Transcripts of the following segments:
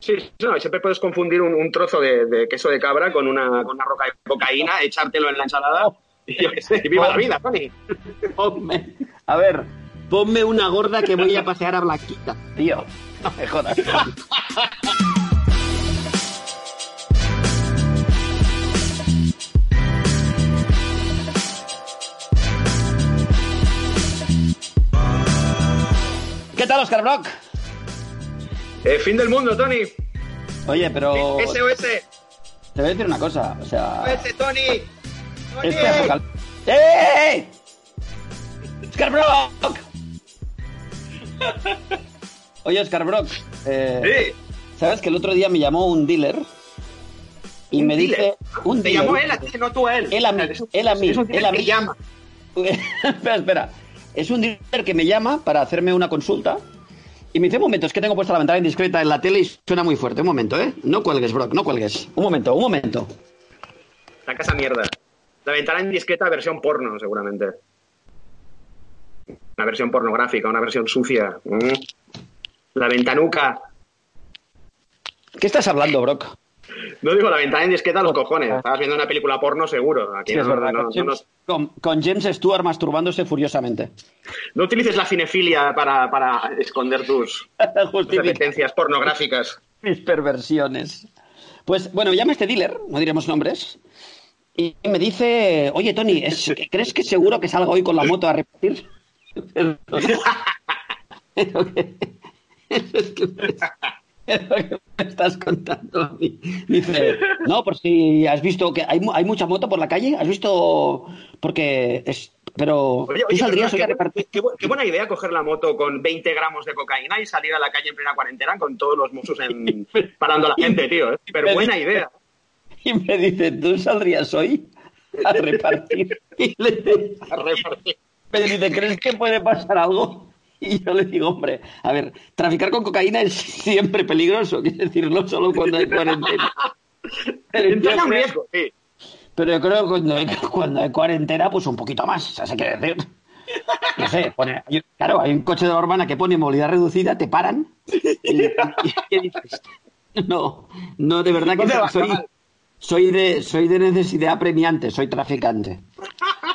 Sí, no, y siempre puedes confundir un, un trozo de, de queso de cabra con una, con una roca de cocaína, echártelo en la ensalada y yo qué sé, y viva la vida, Tony. Ponme, a ver, ponme una gorda que voy a pasear a Blanquita, tío. No me jodas. ¿Qué tal, Oscar Brock? Eh, fin del mundo, Tony. Oye, pero SOS. te voy a decir una cosa, o sea, SOS, Tony. Tony. este apocal- ¡Eh! ¡Oscar Brock! Oye, Oscar Brock, eh, Sí. ¿sabes que el otro día me llamó un dealer y Un me dealer. dice... Un Te dealer, llamó él a ti, no tú a él. Él a mí, él a mí, es un él a que mí. llama. espera, espera. Es un dealer que me llama para hacerme una consulta y me dice, un momento, es que tengo puesta la ventana indiscreta en la tele y suena muy fuerte. Un momento, ¿eh? No cuelgues, Brock, no cuelgues. Un momento, un momento. La casa mierda. La ventana indiscreta versión porno, seguramente. Una versión pornográfica, una versión sucia. Mm. La ventanuca. ¿Qué estás hablando, Brock? No digo la ventana indiscreta a los cojones. Estabas viendo una película porno seguro. Aquí Sí, no, es verdad. no- con, no James, nos- con- con James Stewart masturbándose furiosamente. no utilices la cinefilia para, para esconder tus, tus Justifica apetencias pornográficas. mis perversiones. Pues bueno, llama este dealer, no diremos nombres, y me dice, oye Tony, ¿es- ¿crees que seguro que salga hoy con la moto a repartir? Pero lo que me estás contando a mí. Dice, no, por si has visto que hay, hay mucha moto por la calle, has visto, porque es, pero Oye, tú oye, saldrías hoy qué, a repartir. qué bu- qué buena idea coger la moto con 20 gramos de cocaína y salir a la calle en plena cuarentena con todos los musos en, parando a la gente, tío. ¿eh? Pero buena idea. Y me dice, ¿tú saldrías hoy a repartir? Y le digo, A repartir. Me dice, ¿crees que puede pasar algo? Y yo le digo, hombre, a ver, traficar con cocaína es siempre peligroso, quiero decir, no solo cuando hay cuarentena. Pero un riesgo, sí. pero yo creo que cuando hay, cuando hay cuarentena, pues un poquito más, o sea, se quiere decir. No sé, pone, claro, hay un coche de la urbana que pone movilidad reducida, te paran y, dices, no, no, de verdad que ¿Dónde vas, soy, soy de soy de necesidad apremiante, soy traficante.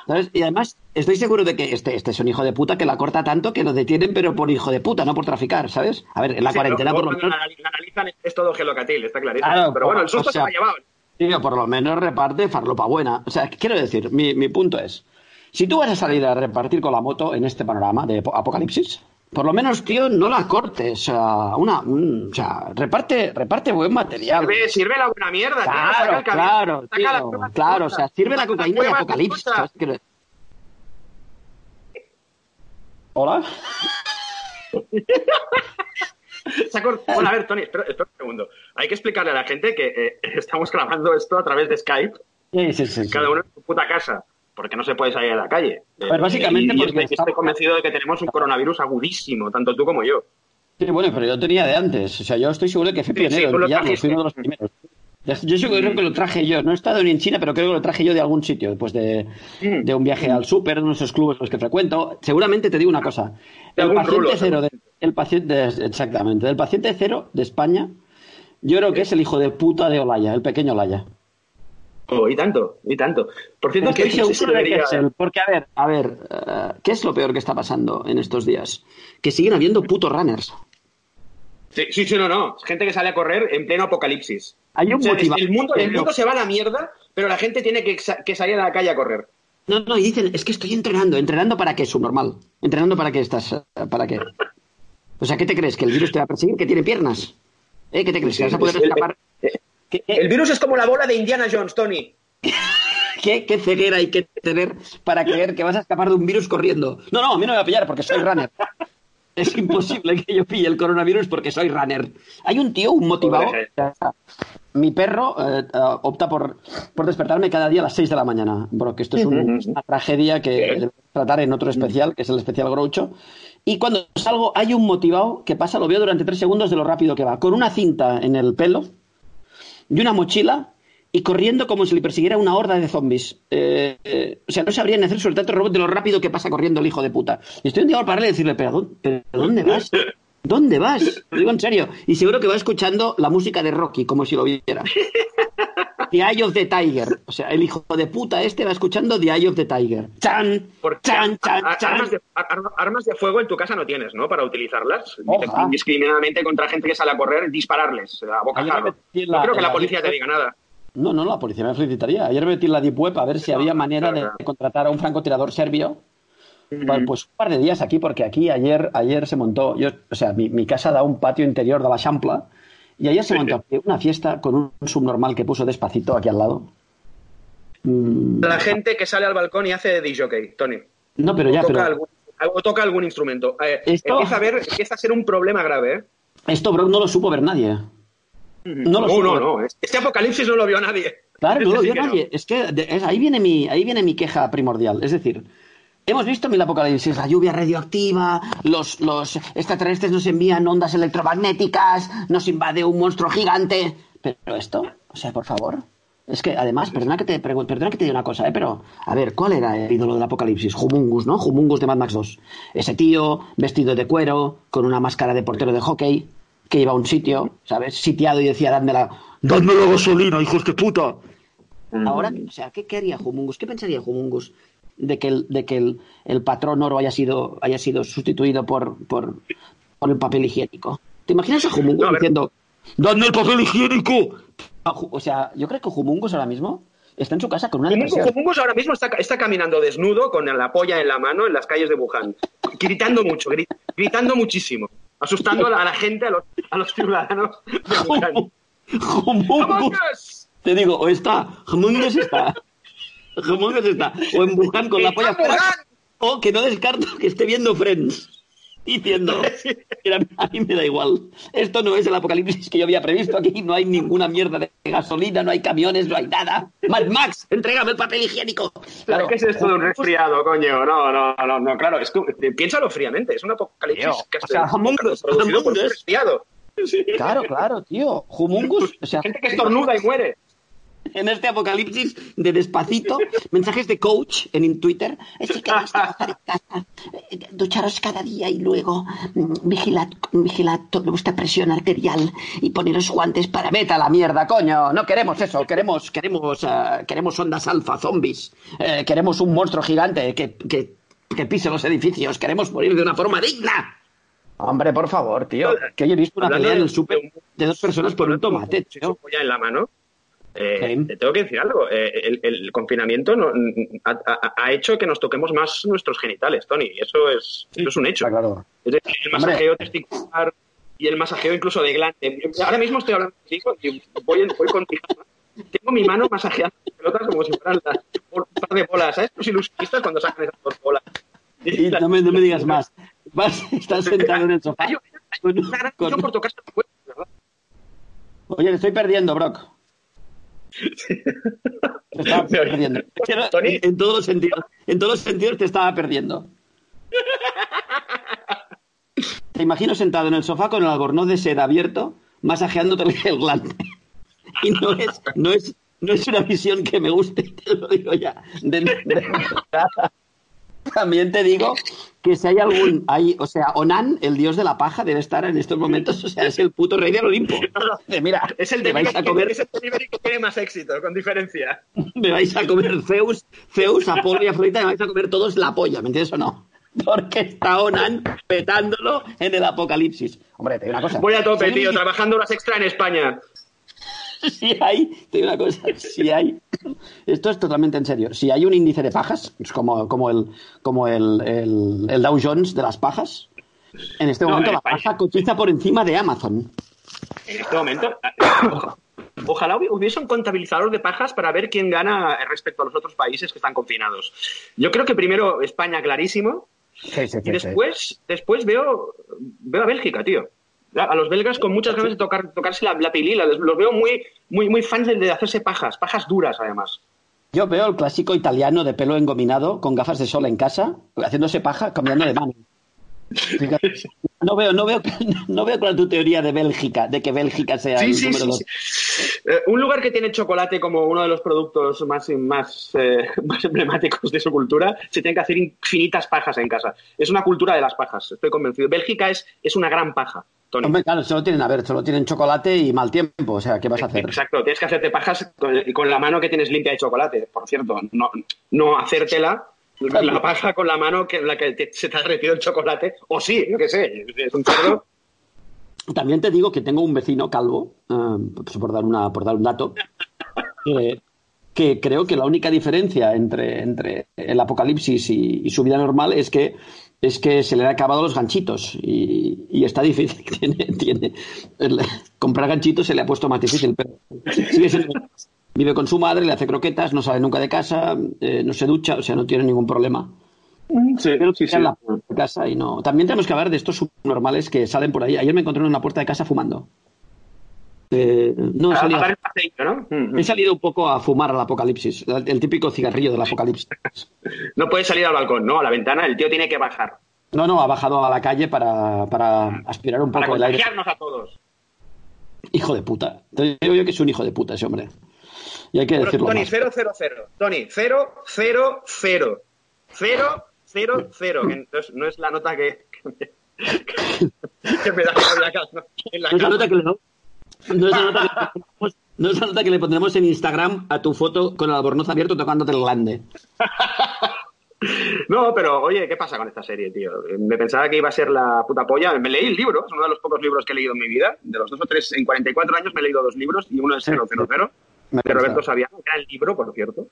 ¿Sabes? Y además estoy seguro de que este, este es un hijo de puta que la corta tanto que lo detienen, pero por hijo de puta, no por traficar, ¿sabes? A ver, en la Sí, cuarentena por lo menos... analizan es todo gelocatil, está clarísimo. Claro, Pero bueno, el o susto sea, se lo ha llevado. Tío, por lo menos reparte farlopa buena. O sea, quiero decir, mi, mi punto es, si tú vas a salir a repartir con la moto en este panorama de apo- apocalipsis, por lo menos, tío, no la cortes. O sea, una, un- o sea reparte, reparte buen material. Sirve, sirve la buena mierda, Claro, claro, tío, claro, o sea, sirve la cocaína de apocalipsis. ¿Hola? Bueno, a ver, Tony, espera, espera un segundo. Hay que explicarle a la gente que eh, estamos grabando esto a través de Skype, sí, sí. sí. cada uno en su puta casa, porque no se puede salir a la calle. Ver, básicamente y, y porque estoy, está- estoy convencido de que tenemos un coronavirus agudísimo, tanto tú como yo. Sí, bueno, pero yo tenía de antes. O sea, yo estoy seguro de que fui Sí, pionero sí, trajiste. fui uno de los primeros. Yo seguro que lo traje yo. No he estado ni en China, pero creo que lo traje yo de algún sitio, después de, Mm. de un viaje al súper, uno de esos clubes los que frecuento. Seguramente te digo una cosa. El paciente rulo, cero, de- el paciente, exactamente, el paciente cero de España, yo creo que es el hijo de puta de Olaya, el pequeño Olaya. Y tanto, y tanto. Por cierto, que de porque a ver, a ver, eh, ¿qué es lo peor que está pasando en estos días? Que siguen habiendo putos runners. Sí, sí, sí, no, no. Gente que sale a correr en pleno apocalipsis. Hay un O sea, el, mundo, el mundo se va a la mierda, pero la gente tiene que, que salir a la calle a correr. No, no, y dicen, es que estoy entrenando. ¿Entrenando para qué, subnormal? ¿Entrenando para qué estás? eh, ¿Para qué? O sea, ¿qué te crees? ¿Que el virus te va a perseguir? ¿Que tiene piernas? ¿Eh? ¿Qué te crees? ¿Que vas a poder escapar? ¿Qué, qué- El virus es como la bola de Indiana Jones, Tony. qué- qué ceguera hay que tener para creer que vas a escapar de un virus corriendo? No, no, a mí no me va a pillar porque soy runner. es imposible que yo pille el coronavirus porque soy runner. Hay un tío, un motivado. Mi perro eh, eh, opta por, por despertarme cada día a las 6 de la mañana, porque esto es una tragedia que debemos tratar en otro especial, que es el especial Groucho. Y cuando salgo, hay un motivado que pasa, lo veo durante tres segundos de lo rápido que va, con una cinta en el pelo y una mochila y corriendo como si le persiguiera una horda de zombies. Eh, eh, o sea, no sabría ni hacer sobre tanto robot de lo rápido que pasa corriendo el hijo de puta. Y estoy un día para y decirle, ¿pero, ¿pero dónde vas? ¿Dónde vas? Lo digo en serio. Y seguro que va escuchando la música de Rocky, como si lo viera. The Eye of the Tiger. O sea, el hijo de puta este va escuchando The Eye of the Tiger. ¡Chan! ¡Chan, chan, chan! Armas de, armas de, fuego en tu casa no tienes, ¿no? Para utilizarlas. Indiscriminadamente contra gente que sale a correr, dispararles a boca No creo que la policía te diga nada. No, no, la policía me felicitaría. Ayer metí en la Deep Web a ver si había manera de contratar a un francotirador serbio. Pues un par de días aquí, porque aquí ayer, ayer se montó, yo, o sea, mi, casa da un patio interior de la Champla, y ayer se montó una fiesta con un subnormal que puso despacito aquí al lado. Mm. La gente que sale al balcón y hace de DJ, Tony. No, pero ya, toca pero... Algún, o toca algún instrumento. Eh, empieza, a ver, empieza a ser un problema grave, ¿eh? Esto, bro, no lo supo ver nadie. No, no, no, no, Este apocalipsis no lo vio nadie. Claro, no lo vio nadie. Es que ahí, viene mi, ahí viene mi queja primordial. Es decir, hemos visto mil apocalipsis, la lluvia radioactiva, los, los extraterrestres nos envían ondas electromagnéticas, nos invade un monstruo gigante. Pero esto, o sea, por favor. Es que además, perdona que te perdona que te diga una cosa, ¿eh? pero a ver, ¿cuál era el ídolo del apocalipsis? Humungus, ¿no? Humungus de Mad Max 2. Ese tío vestido de cuero, con una máscara de portero de hockey, que iba a un sitio, ¿sabes? Sitiado y decía, dadme la, dadme la gasolina, hijos de puta. Ahora, o sea, ¿qué, haría Humungus? ¿Qué pensaría Humungus de que el, de que el, patrón oro haya sido, haya sido sustituido por, por, por el papel higiénico? ¿Te imaginas a Humungus diciendo, dadme el papel higiénico? O sea, yo creo que Humungus ahora mismo está en su casa con una Humungus, ahora mismo está, está, caminando desnudo con la polla en la mano en las calles de Wuhan, gritando mucho, gritando muchísimo asustando a la, gente, a los, a los ciudadanos de Te digo, o está, Humungus está, Humungus está, o en Wuhan con la polla fuera, o que no descarto que esté viendo Friends diciendo a mí me da igual. Esto no es el apocalipsis que yo había previsto. Aquí no hay ninguna mierda de gasolina, no hay camiones, no hay nada. Mad Max, entrégame el papel higiénico. Claro. ¿Qué es esto de un resfriado, coño? No, no, no, no, claro. Es que, piénsalo fríamente. Es un apocalipsis que o sea, Humungus, producido por un resfriado. Claro, claro, tío. Humungus. O sea, gente que estornuda y muere en este apocalipsis de despacito, mensajes de coach en Twitter. Es que trabajar en casa, ducharos cada día y luego mm, vigilad, vigilad vuestra presión arterial y poneros guantes para vete a la mierda, coño. No queremos eso, queremos, queremos, uh, queremos ondas alfa, zombies, eh, queremos un monstruo gigante que, que, que pise los edificios, queremos morir de una forma digna. Hombre, por favor, tío. Que yo he visto una pelea en el súper de dos personas por un tomate, tío. en la mano. Eh, te tengo que decir algo. Eh, el, confinamiento no, ha, hecho que nos toquemos más nuestros genitales, Tony. Eso es, eso es un hecho. Claro. Es decir, el masajeo testicular y el masajeo incluso de glande. Ahora mismo estoy hablando contigo y voy, voy con Tengo mi mano masajeando las pelotas como si fueran un par de bolas. ¿Sabes? Los ilusionistas cuando sacan esas dos bolas. Y no me, no me digas más. Vas, estás sentado en el sofá. Con, por tocar Oye, le estoy perdiendo, Brock. Te estaba perdiendo. En, todos los sentidos, en todos los sentidos te estaba perdiendo. Te imagino sentado en el sofá con el albornoz de seda abierto, masajeándote el glande. Y no es, no es, no es una visión que me guste, te lo digo ya. También te digo que si hay algún, hay, o sea, Onan, el dios de la paja, debe estar en estos momentos, o sea, es el puto rey del Olimpo. Mira, es el de vais a comer... es el que tiene más éxito, con diferencia. Me vais a comer Zeus, Zeus, Apolo y Afrodita, me vais a comer todos la polla, ¿me entiendes o no? Porque está Onan petándolo en el apocalipsis. Hombre, te digo una cosa. Voy a tope, tío, trabajando las extra en España. si hay, te digo una cosa, si hay, esto es totalmente en serio, si hay un índice de pajas, es como, como, el, como el, el, Dow Jones de las pajas, en este momento la paja cotiza por encima de Amazon. En este momento, ojalá hubiese un contabilizador de pajas para ver quién gana respecto a los otros países que están confinados. Yo creo que primero España, clarísimo, y después, después veo, veo a Bélgica, tío. A los belgas con muchas ganas de tocar, tocarse la, la pilila. Los veo muy, muy, muy fans de hacerse pajas, pajas duras además. Yo veo el clásico italiano de pelo engominado, con gafas de sol en casa, haciéndose paja, cambiando de mano. No veo, no veo, no veo cuál es tu teoría de Bélgica, de que Bélgica sea el número dos. Eh, un lugar que tiene chocolate como uno de los productos más, más, eh, más emblemáticos de su cultura, se tiene que hacer infinitas pajas en casa. Es una cultura de las pajas, estoy convencido. Bélgica es, es una gran paja. Hombre, claro, solo tienen, a ver, solo tienen chocolate y mal tiempo, o sea, ¿qué vas a hacer? Exacto, tienes que hacerte pajas con, con la mano que tienes limpia de chocolate, por cierto, no, no hacértela la paja con la mano que, la que se te ha derretido el chocolate, o sí, yo qué sé, es un cerdo. También te digo que tengo un vecino calvo, eh, por, dar una, por dar un dato, que creo que la única diferencia entre, entre el apocalipsis y, su vida normal es que es que se le han acabado los ganchitos y, está difícil. Tiene, comprar ganchitos se le ha puesto más difícil, pero Vive con su madre, le hace croquetas, no sale nunca de casa, eh, no se ducha, o sea, no tiene ningún problema. Mm, sí, sí, sí. la casa y no. También tenemos que hablar de estos subnormales que salen por ahí. Ayer me encontré en una puerta de casa fumando. Eh, no, he salido, ¿no? Mm, mm. he salido un poco a fumar al apocalipsis, el, típico cigarrillo del apocalipsis. no puede salir al balcón, ¿no? A la ventana, el tío tiene que bajar. No, no, ha bajado a la calle para, para aspirar un poco el aire. a todos. Hijo de puta. Te digo yo que es un hijo de puta ese hombre. Y hay que decirlo. Tony, 0, 0, 0. Tony, 0, 0, 0. 0, 0, 0. Entonces, no es la nota que, que, me da en la, no es la nota que le no es, la nota que le pondremos, no es nota que le pondremos en Instagram a tu foto con el albornoz abierto tocándote el glande. No, pero oye, ¿qué pasa con esta serie, tío? Me pensaba que iba a ser la puta polla. Me leí el libro, es uno de los pocos libros que he leído en mi vida. De los dos o tres, en 44 años me he leído dos libros y uno es 000 de Roberto Saviano, el libro, por cierto.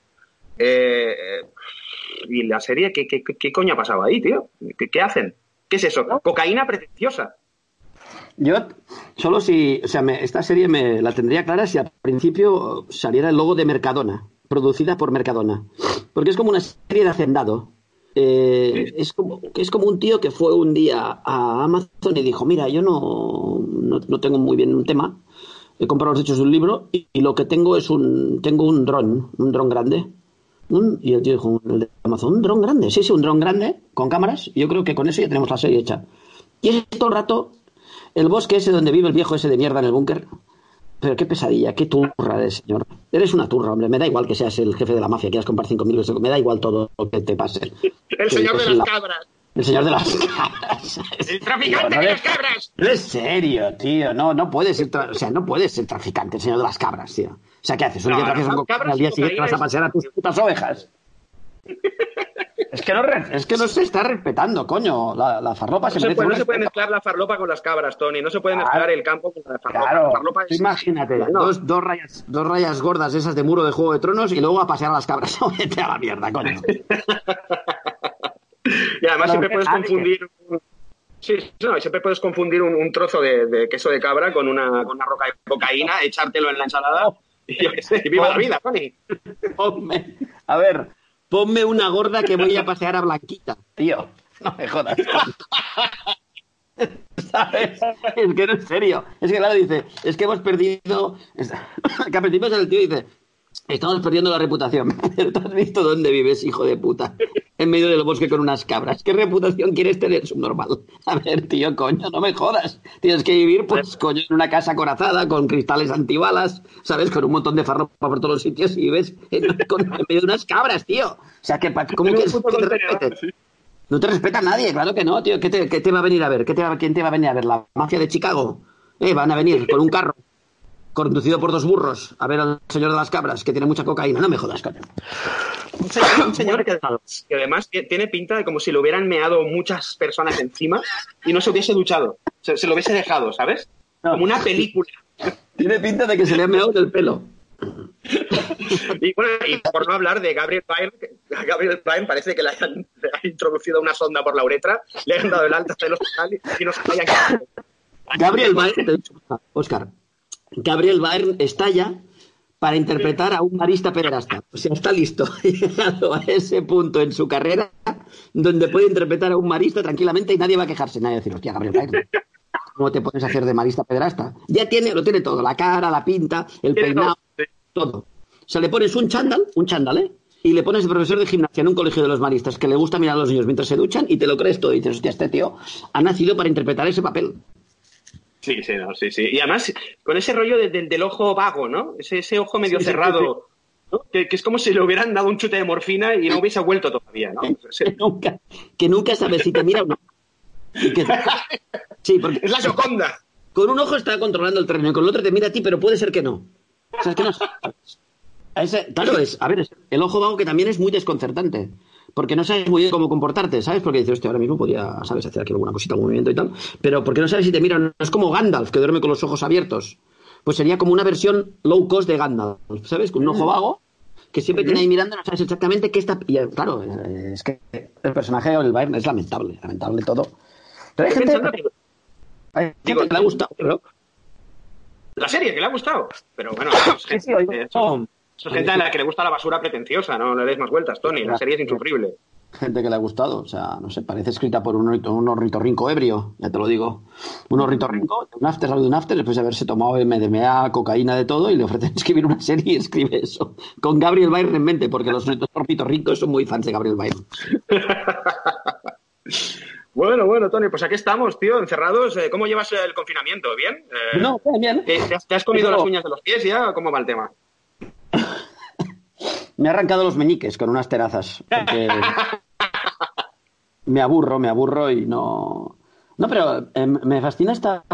Eh, y la serie, ¿qué, qué, coño ha pasado ahí, tío? ¿Qué, hacen? ¿Qué es eso? Cocaína preciosa. Yo, solo si, o sea, esta serie me la tendría clara si al principio saliera el logo de Mercadona, producida por Mercadona. Porque es como una serie de hacendado. Eh, es, como, es como un tío que fue un día a Amazon y dijo, mira, yo no, no tengo muy bien un tema, he comprado los hechos de un libro y, lo que tengo es un tengo un dron, un dron grande. y el tío dijo, el de Amazon, un dron grande, sí, sí, un dron grande, con cámaras, y yo creo que con eso ya tenemos la serie hecha. Y es todo el rato el bosque ese donde vive el viejo ese de mierda en el búnker. Pero qué pesadilla, qué turra eres, señor. Eres una turra, hombre. Me da igual que seas el jefe de la mafia, quieras comprar 5.000 euros. Me da igual todo lo que te pase. El señor de las cabras. El señor de las cabras. El traficante de las cabras. No es serio, tío. No, no puedes ser, o sea, no puedes ser traficante, el señor de las cabras, tío. O sea, ¿qué haces? Un día traes un al día siguiente vas a pasear a tus putas ovejas. Es que, no, es que no se está respetando, coño. La, la farlopa no se, puede, No se puede mezclar la farlopa con las cabras, Tony. No se puede mezclar el campo con la farlopa. Claro, la farlopa es... imagínate, dos, dos, rayas, dos rayas gordas esas de muro de Juego de Tronos y luego a pasear a las cabras. Vete a la mierda, coño. Y además siempre puedes confundir. Sí, no, siempre puedes confundir un, trozo de, queso de cabra con una, con una roca de cocaína, echártelo en la ensalada y sé, viva la vida, Tony. A ver, ponme una gorda que voy a pasear a Blanquita, tío. No me jodas. ¿Sabes? Es que no es serio. Es que claro, dice, es que hemos perdido. Que a principio el tío dice, Estamos perdiendo la reputación. Pero tú has visto dónde vives, hijo de puta. En medio del bosque con unas cabras. ¿Qué reputación quieres tener, subnormal? A ver, tío, coño, no me jodas. Tienes que vivir, pues, coño, en una casa corazada, con cristales antibalas, ¿sabes? Con un montón de farropa por todos los sitios y vives en, medio de unas cabras, tío. O sea, que, ¿cómo que te respeten? No te respeta nadie, claro que no, tío. ¿Qué te, te va a venir a ver? ¿Qué te ¿Quién te va a venir a ver? ¿La mafia de Chicago? Eh, van a venir con un carro conducido por dos burros a ver al señor de las cabras, que tiene mucha cocaína. No me jodas, coño. Un señor, que, además tiene pinta de como si lo hubieran meado muchas personas encima y no se hubiese duchado. Se, lo hubiese dejado, ¿sabes? Como una película. Tiene pinta de que se le ha meado en el pelo. y, bueno, y por no hablar de Gabriel Byrne, Gabriel Byrne parece que le hayan, introducido una sonda por la uretra, le han dado el alta del hospital y no se hayan Gabriel Byrne, Oscar, Gabriel Byrne estalla para interpretar a un marista pederasta. O sea, está listo. Ha llegado a ese punto en su carrera donde puede interpretar a un marista tranquilamente y nadie va a quejarse. Nadie va a decir, hostia, Gabriel Byrne, ¿cómo te pones a hacer de marista pederasta? Ya tiene, lo tiene todo, la cara, la pinta, el peinado, todo. O sea, le pones un chándal, un chándal, ¿eh? Y le pones de profesor de gimnasia en un colegio de los maristas que le gusta mirar a los niños mientras se duchan y te lo crees todo. Y dices, hostia, este tío ha nacido para interpretar ese papel. Sí, sí, no, sí, sí. Y además, con ese rollo de- de- del ojo vago, ¿no? Ese, ese ojo medio Sí, cerrado, ¿no? Que, que es como si le hubieran dado un chute de morfina y no hubiese vuelto todavía, ¿no? Que nunca, que nunca sabes si te mira o no. Que- sí, porque Es la Joconda. con un ojo está controlando el terreno y con el otro te mira a ti, pero puede ser que no. O sea, es que no ese- claro, es, a ver, es el ojo vago que también es muy desconcertante. Porque no sabes muy bien cómo comportarte, ¿sabes? Porque dices, hostia, ahora mismo podría, ¿sabes? Hacer aquí alguna cosita, algún movimiento y tal. Pero porque no sabes si te miran. No es como Gandalf, que duerme con los ojos abiertos. Pues sería como una versión low cost de Gandalf, ¿sabes? Con un ojo vago, que siempre tiene ahí mirando, no sabes exactamente qué está. Y eh, claro, eh, es que el personaje el Bayern es lamentable, lamentable todo. Pero hay gente, que hay gente digo, que le ha gustado. pero- la serie, que le ha gustado. Pero bueno, es gente, sí, oigo. Eso- es gente a la que le gusta la basura pretenciosa, no le des más vueltas, Tony. La serie es insufrible. gente que le ha gustado. O sea, no sé, parece escrita por un, un ornitorrinco ebrio, ya te lo digo. Un ornitorrinco, un after, sale de un after, después de haberse tomado MDMA, cocaína, de todo, y le ofrecen escribir una serie y escribe eso. Con Gabriel Byrne en mente, porque los ornitorrincos son muy fans de Gabriel Byrne. Bueno, bueno, Tony, pues aquí estamos, tío, encerrados. Eh, ¿Cómo llevas el confinamiento? ¿Bien? Eh, No, bien, bien. ¿te, te has, te has comido Pero- las uñas de los pies ya? ¿Cómo va el tema? Me ha arrancado los meñiques con unas terazas. Porque me aburro, me aburro y no. No, pero eh, me fascina esta,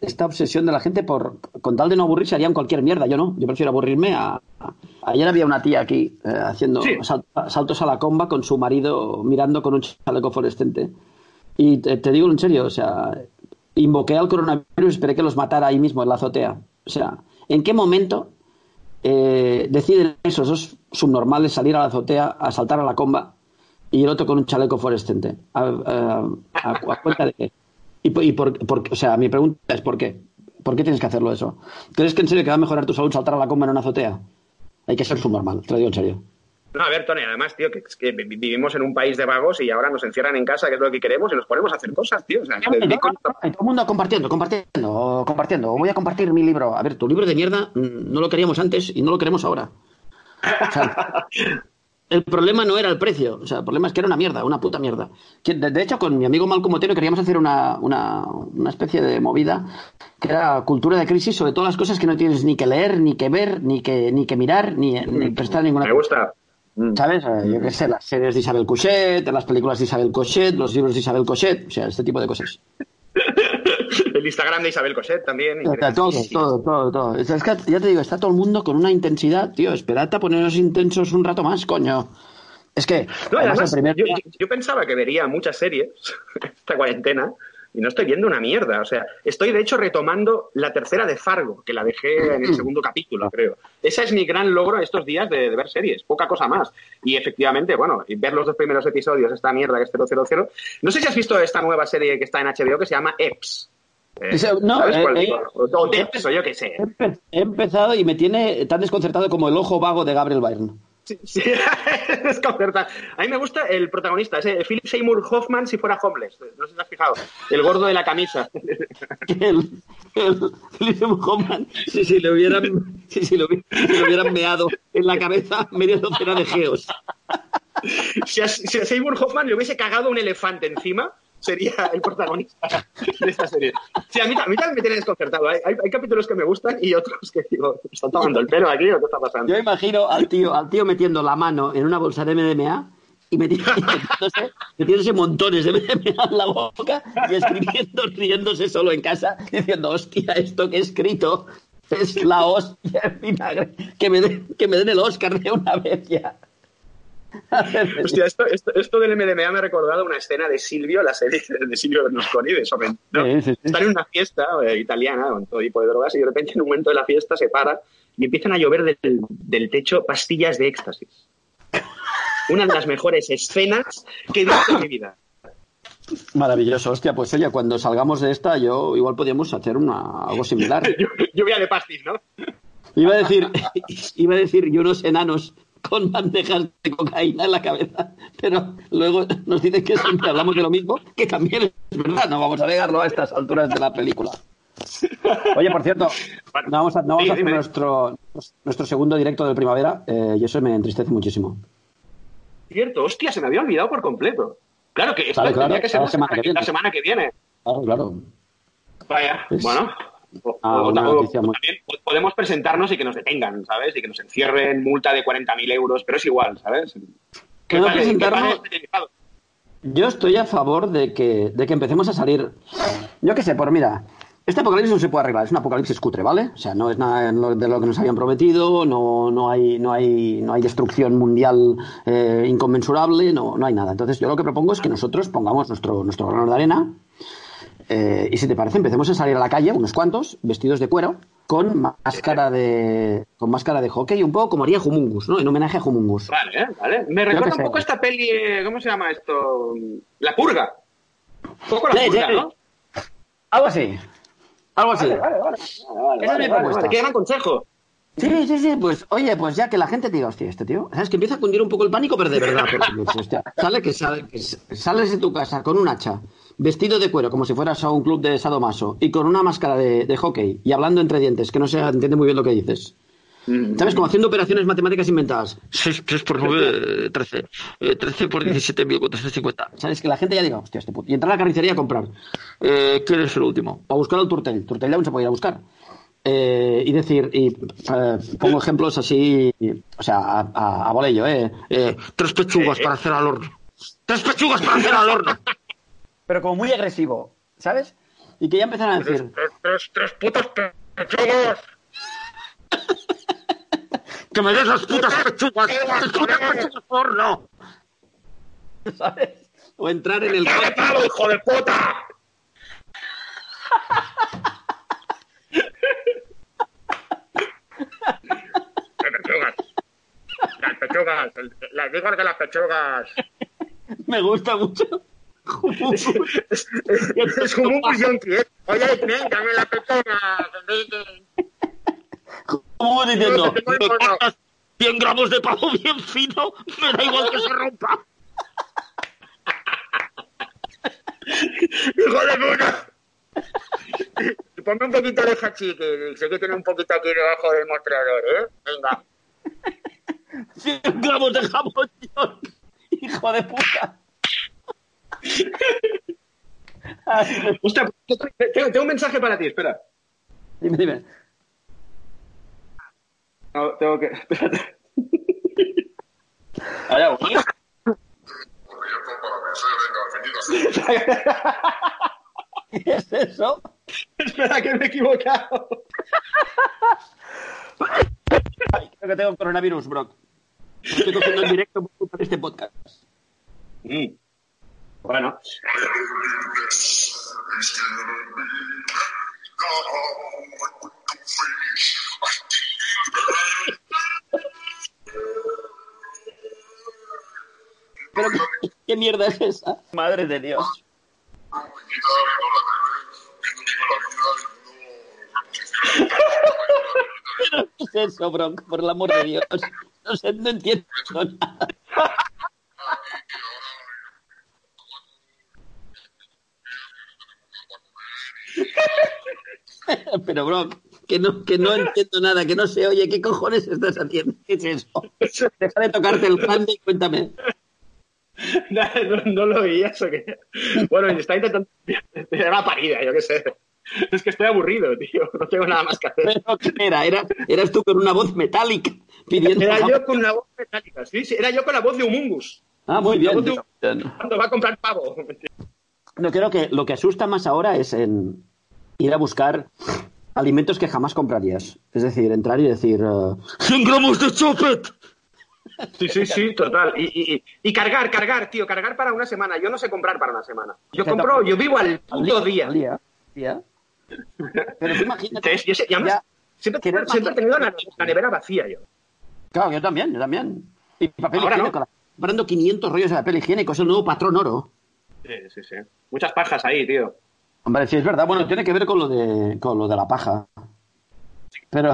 esta obsesión de la gente por. Con tal de no aburrirse, harían cualquier mierda. Yo no. Yo prefiero aburrirme a. a- Ayer había una tía aquí eh, haciendo Sí. sal- saltos a la comba con su marido mirando con un chaleco fluorescente. Y te, te digo en serio, o sea, invoqué al coronavirus y esperé que los matara ahí mismo en la azotea. O sea, ¿en qué momento eh, deciden esos dos subnormales salir a la azotea a saltar a la comba y el otro con un chaleco fluorescente. ¿A, cuenta de qué? Y, por- o sea, mi pregunta es ¿por qué? ¿Por qué tienes que hacerlo eso? ¿Crees que en serio que va a mejorar tu salud saltar a la comba en una azotea? Hay que ser subnormal, te lo digo en serio. No, a ver, Tony, además, tío, que, es que vi- vivimos en un país de vagos y ahora nos encierran en casa, que es lo que queremos, y nos ponemos a hacer cosas, tío. O sea, Y ¿qué coño está- todo el mundo compartiendo, compartiendo, compartiendo. Voy a compartir mi libro. A ver, tu libro de mierda mm, no lo queríamos antes y no lo queremos ahora. O sea, el problema no era el precio, o sea, el problema es que era una mierda, una puta mierda. De, de hecho, con mi amigo Malcolm Otero queríamos hacer una, una, una especie de movida que era cultura de crisis sobre todas las cosas que no tienes ni que leer, ni que ver, ni que, ni que mirar, ni, ni prestar ninguna Me gusta. Mm. ¿Sabes? Eh, Yo qué sé, las series de Isabel Cochet, las películas de Isabel Cochet, los libros de Isabel Cochet, o sea, este tipo de cosas. El Instagram de Isabel Coset también. Sea, todo, todo, todo, todo. Es que ya te digo, está todo el mundo con una intensidad, tío. Esperad a ponernos intensos un rato más, coño. Es que, No, y además, además, el primer yo, día- yo- yo pensaba que vería muchas series esta cuarentena y no estoy viendo una mierda. O sea, estoy de hecho retomando la tercera de Fargo, que la dejé en el segundo capítulo, creo. Ese es mi gran logro estos días de, de ver series, poca cosa más. Y efectivamente, bueno, ver los dos primeros episodios, esta mierda que es 000. No sé si has visto esta nueva serie que está en HBO que se llama Eps. Eh, no, ¿sabes eh, cuál eh, o, o Deps, o yo qué sé. he empezado y me tiene tan desconcertado como el ojo vago de Gabriel Byrne. Sí, sí, es desconcertante. A mí me gusta el protagonista, ese Philip Seymour Hoffman si fuera homeless. No sé si te has fijado. El gordo de la camisa. El, el Philip Seymour Hoffman, si, si le hubieran, si, si le hubieran meado en la cabeza media docena de geos. Si a, si a Seymour Hoffman le hubiese cagado un elefante encima, sería el protagonista de esta serie. Sí, a mí, también me tiene desconcertado. Hay, capítulos que me gustan y otros que digo, ¿me están tomando el pelo aquí o qué está pasando? Yo imagino al tío, al tío metiendo la mano en una bolsa de MDMA y metiéndose, metiéndose montones de MDMA en la boca y escribiendo, riéndose solo en casa, diciendo, hostia, esto que he escrito es la hostia en vinagre. Que me, den- que me den el Oscar de una vez ya. Hostia, esto, esto, esto del MDMA me ha recordado una escena de Silvio, la serie de Silvio Berlusconi de Sorrentino. Sí, sí, sí. Están en una fiesta eh, italiana con todo tipo de drogas y de repente en un momento de la fiesta se para y empiezan a llover del, del techo pastillas de éxtasis. Una de las mejores escenas que he visto en mi vida. Maravilloso, hostia, pues oye, cuando salgamos de esta, yo igual podríamos hacer una, algo similar. Lluvia de pastis, ¿no? Iba a decir, iba a decir, y unos enanos con bandejas de cocaína en la cabeza. Pero luego nos dicen que siempre hablamos de lo mismo, que también es verdad, no vamos a negarlo a estas alturas de la película. Oye, por cierto, no vamos a, no vamos sí, a hacer nuestro, nuestro segundo directo del primavera eh, y eso me entristece muchísimo. Cierto, hostia, se me había olvidado por completo. Claro que esto claro, tendría que ser la semana que viene. la semana que viene. Claro, claro. Vaya, Es- bueno. O- Ah, o- una o- noticia muy- también po- podemos presentarnos y que nos detengan, ¿sabes? Y que nos encierren multa de 40.000 euros, pero es igual, ¿sabes? Pague- que presentarnos- delicado. Yo estoy a favor de que, de que empecemos a salir. Yo qué sé, por mira, este apocalipsis no se puede arreglar, es un apocalipsis cutre, ¿vale? O sea, no es nada de lo que nos habían prometido, no, no, hay, no, hay, no hay destrucción mundial eh, inconmensurable, no, no hay nada. Entonces, yo lo que propongo es que nosotros pongamos nuestro, nuestro grano de arena eh, y si te parece, empecemos a salir a la calle, unos cuantos, vestidos de cuero, con máscara de, con máscara de hockey, un poco como haría Humungus, ¿no? En homenaje a Humungus. Vale, ¿eh? vale. Me recuerda un poco esta peli, eh, ¿cómo se llama esto? La purga. Un poco la Sí, purga, sí. ¿no? Algo así. Algo así. Vale, vale, vale. Esa es mi propuesta. Qué gran consejo. Sí, sí, sí, pues oye, pues ya que la gente diga, hostia, este tío, ¿sabes? Que empieza a cundir un poco el pánico, pero de verdad, porque, hostia, sale que, sale, que sales de tu casa con un hacha, vestido de cuero, como si fueras a un club de sadomaso, y con una máscara de, de hockey, y hablando entre dientes, que no se entiende muy bien lo que dices. ¿Sabes? Como haciendo operaciones matemáticas inventadas. 6, por 9, 13. 13 por 17, 1450. ¿Sabes? Que la gente ya diga, hostia, este puto. Y entrar a la carnicería a comprar. Eh, ¿Qué es el último? A buscar al Turtel. Turtel aún se puede ir a buscar. Eh, y decir, y eh, pongo ejemplos así, o sea, a, a, a bolello, ¿eh? Eh, Tres pechugas para hacer al horno. Tres pechugas para hacer al horno. Pero como muy agresivo, ¿sabes? Y que ya empezaran a decir, Tres, tres putas pechugas. que me des las putas pechugas, las putas pechugas al horno. ¿Sabes? O entrar en el. ¡Palo, hijo de puta! Las pechugas. Las pechugas. Las digo que las pechugas. Me gusta mucho. Es como un yonki, ¿eh? Oye, ven, dame las pechugas. Como diciendo, me informado. cortas 100 gramos de pavo bien fino, me da igual que se rompa. ¡Hijo de puta! Y Ponme un poquito de hachi, que sé que tiene un poquito aquí debajo del mostrador, ¿eh? Venga. 100 gramos de jamón, York. Hijo de puta. Hostia, tengo, tengo un mensaje para ti, espera. dime, dime. No, tengo que. Espérate. Allá voy. ¿Qué es eso? Espera, que me he equivocado. Ay, creo que tengo coronavirus, Brock. Estoy cogiendo en directo por culpa de este podcast. Mm. Bueno, ¿Pero qué, qué mierda es esa? Madre de Dios. ¿Pero qué es eso, Brock? Por el amor de Dios. No entiendo nada. Pero, Brock, que no, que no entiendo nada, que no sé, oye, ¿qué cojones estás haciendo? ¿Qué es eso? Deja de tocarte el grande y cuéntame. no, no lo oías o qué. Bueno, está intentando. Era una parida, yo qué sé. Es que estoy aburrido, tío. No tengo nada más que hacer. ¿Pero qué era? era? Eras tú con una voz metálica pidiendo... Era yo con una voz metálica, sí, sí. Era yo con la voz de Humungus. Ah, muy bien. De Cuando va a comprar pavo. No, creo que lo que asusta más ahora es en ir a buscar alimentos que jamás comprarías. Es decir, entrar y decir... eh, ¡100 gramos de chopet! Sí, sí, sí, total. Y, y, y- y cargar, cargar, tío, cargar para una semana. Yo no sé comprar para una semana. Yo compro, yo vivo al puto día. Pero tú imagínate... Yo sé- ya- siempre, querer siempre he tenido la, nevera vacía yo. Claro, yo también, yo también. Y papel Ahora no. higiénico. Comprando 500 rollos de papel higiénico, es el nuevo patrón oro. Sí, sí, sí. Muchas pajas ahí, tío. Hombre, sí, es verdad. Bueno, tiene que ver con lo de, con lo de la paja. Pero,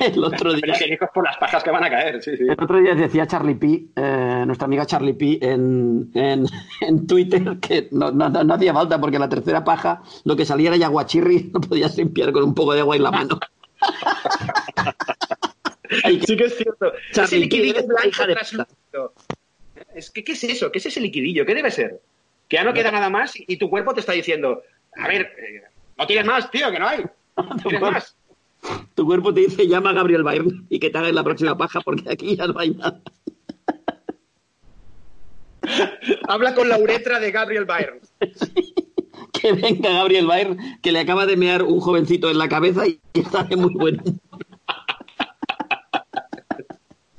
el otro día, por las pajas que van a caer, sí, sí. el otro día decía Charlie P, eh, nuestra amiga Charlie P, en, en, en Twitter que no, no, no- hacía falta porque la tercera paja lo que salía era yaguachirri, no podías limpiar con un poco de agua en la mano. Sí que es cierto. Charlie, ese liquidillo ¿qué blanco translúcido. Es que, ¿qué es eso? ¿Qué es ese liquidillo? ¿Qué debe ser? Que ya no queda nada más y tu cuerpo te está diciendo, a ver, eh, no tienes más, tío, que no hay. No tienes más. Tu cuerpo te dice llama a Gabriel Byrne y que te haga la próxima paja porque aquí ya no hay nada. Habla con la uretra de Gabriel Byrne. Que venga Gabriel Byrne, que le acaba de mear un jovencito en la cabeza y está de muy buen humor.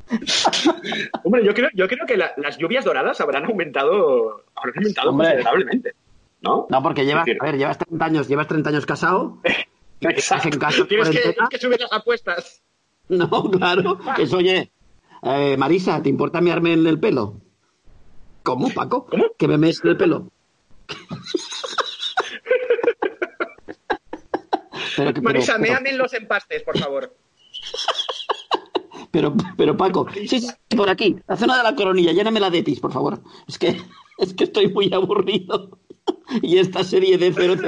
Hombre, yo creo, yo creo que la- las lluvias doradas habrán aumentado, habrán aumentado Hombre. considerablemente. ¿No? No, porque llevas, a ver, llevas 30 años, llevas 30 años casado. Exacto. tienes, que, cuarentena. tienes que subir las apuestas. No, claro. Eso, oye, eh, Marisa, ¿te importa mearme en el pelo? ¿Cómo, Paco? ¿Cómo? ¿Que me mees en el pelo? Pero, Marisa, pero, méame en los empastes, por favor. pero, pero, Paco, sí, sí, por aquí, la zona de la coronilla, lléname la detis, por favor. Es que, es que estoy muy aburrido. Y esta serie de 000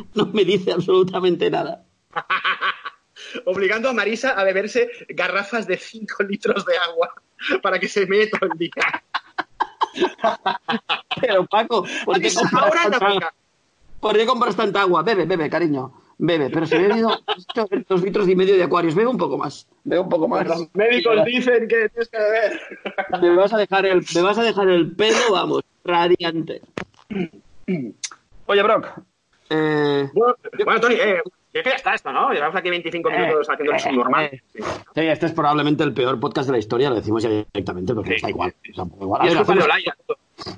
no me dice absolutamente nada. Obligando a Marisa a beberse garrafas de 5 litros de agua para que se meta todo el día. Pero, Paco, ¿por qué compras tanta-. ¿Por qué compras tanta agua? Bebe, bebe, cariño. Bebe, pero si he bebido dos litros y medio de acuarios, bebe un poco más. Bebe un poco más. Los médicos dicen que tienes que beber. Me vas a dejar el, me vas a dejar el pelo, vamos, radiante. Oye, Brock. Eh, Bueno, bueno, Tony, eh, que ya está esto, ¿no? Llevamos aquí 25 minutos haciendo el subnormal. eh, sí, este es probablemente el peor podcast de la historia, lo decimos ya directamente, porque Sí. está igual. o sea, igual. A Y es ver, culpa de hacemos- Olaya.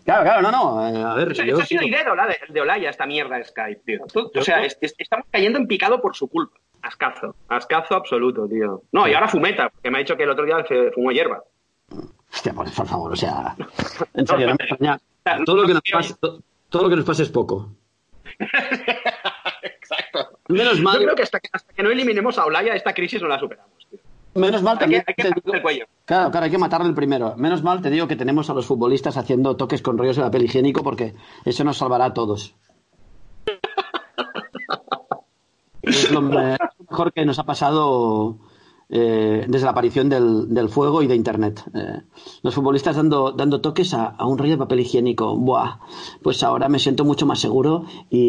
Claro, claro, no, no. eh, a ver, yo- ha sido idea de Olaya, de Olaya, esta mierda de Skype, tío. Tú- O sea, es- es- estamos cayendo en picado por su culpa. Ascazo. Ascazo absoluto, tío. No, y ahora fumeta, porque me ha dicho que el otro día se fumó hierba. Hostia, por, por favor, o sea, en serio, no me extraña. Todo lo que nos pasa, todo lo que nos pasa es poco. Exacto. Menos Yo mal, creo que hasta, que hasta que no eliminemos a Olaya, esta crisis no la superamos, tío. menos mal Hay que, también. hay que digo- el cuello. Claro, claro, hay que matarle el primero. Menos mal te digo que tenemos a los futbolistas haciendo toques con rollos de papel higiénico porque eso nos salvará a todos. Es lo me- mejor que nos ha pasado eh, desde la aparición del, del fuego y de Internet. Eh, los futbolistas dando, dando toques a, a un rollo de papel higiénico. Buah, pues ahora me siento mucho más seguro y,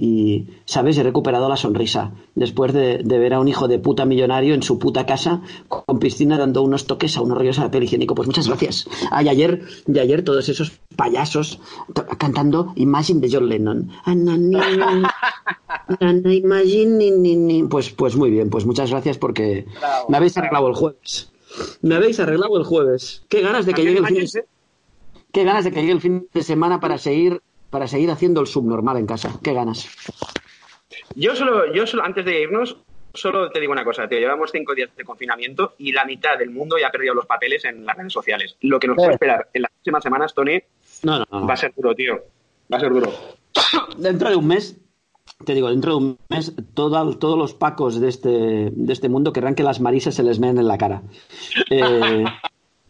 y, ¿sabes? He recuperado la sonrisa después de, de ver a un hijo de puta millonario en su puta casa con piscina dando unos toques a unos rollos de papel higiénico. Pues muchas gracias. Ah, y ayer, y ayer todos esos payasos cantando Imagine de John Lennon. Pues, pues muy bien, pues muchas gracias porque me habéis arreglado el jueves. Me habéis arreglado el jueves. Qué ganas de que llegue el fin de, qué ganas de que llegue el fin de semana para seguir para seguir haciendo el subnormal en casa. Qué ganas. Yo solo, yo solo, antes de irnos, solo te digo una cosa, tío. Llevamos cinco días de confinamiento y la mitad del mundo ya ha perdido los papeles en las redes sociales. Lo que nos puede Eh. esperar en las próximas semanas, Tony, No, no, no. va a ser duro, tío. Va a ser duro. Dentro de un mes, te digo, dentro de un mes, todo- todos los pacos de este, de este mundo querrán que las marisas se les meen en la cara. Eh,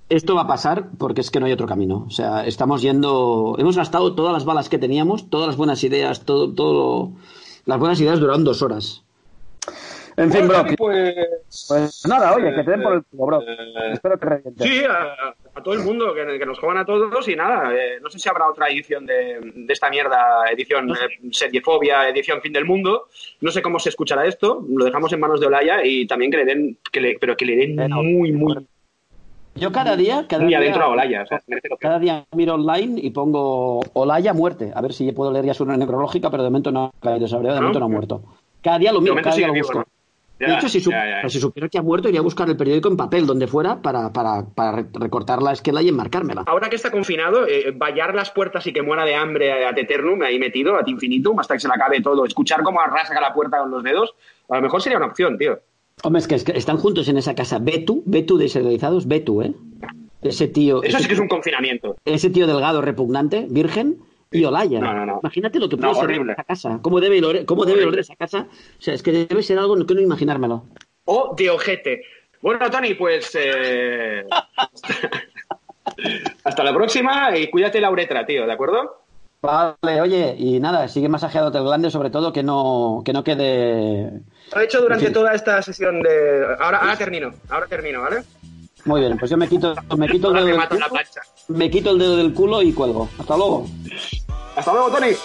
esto va a pasar porque es que no hay otro camino. O sea, estamos yendo. Hemos gastado todas las balas que teníamos, todas las buenas ideas, todo, todo. Las buenas ideas duraron dos horas. En fin, bro. pues... Pues nada, oye, que te den por el culo, bro. Eh, Espero que revientes. Sí, a, a todo el mundo, que, que nos jodan a todos y nada. eh, no sé si habrá otra edición de, de esta mierda, edición eh, seriefobia, edición fin del mundo. No sé cómo se escuchará esto. Lo dejamos en manos de Olaya y también que le den, que le, pero que le den Bueno, muy, muy, Yo cada día, cada muy día, adentro a Olaya. O sea, cada día miro online y pongo Olaya muerte. A ver si puedo leer ya su necrológica, pero de momento no ha caído sobre, de ¿No? momento no ha muerto. Cada día lo De miro, momento cada día lo vivo, busco. ¿no? Ya, de hecho, si, su- ya, ya, ya. si supiera que ha muerto, iría a buscar el periódico en papel, donde fuera, para, para, para re- recortar la esquela y enmarcármela. Ahora que está confinado, eh, vallar las puertas y que muera de hambre ad eternum, ahí metido, ad infinitum, hasta que se le acabe todo. Escuchar cómo rasga la puerta con los dedos, a lo mejor sería una opción, tío. Hombre, es que, es que están juntos en esa casa. Betu, Betu deserializados, Betu, ¿eh? Ese tío, Eso ese, sí que es un confinamiento. ese tío delgado, repugnante, virgen, y Olaya. No, no, no. Imagínate lo que puede No, ser horrible. esa casa. ¿Cómo debe oler, cómo debe oler esa casa? O sea, es que debe ser algo que no imaginármelo. o de ojete. Bueno, Tony, pues eh, hasta la próxima y cuídate la uretra, tío, ¿de acuerdo? Vale, oye, y nada, sigue masajeado el glande, sobre todo que no, que no quede. Lo he hecho durante Sí. toda esta sesión de. Ahora, ahora termino, ahora termino, ¿vale? Muy bien, pues yo me quito, me quito el dedo del en culo, me quito el dedo del culo y cuelgo. Hasta luego. Hasta luego, Tony.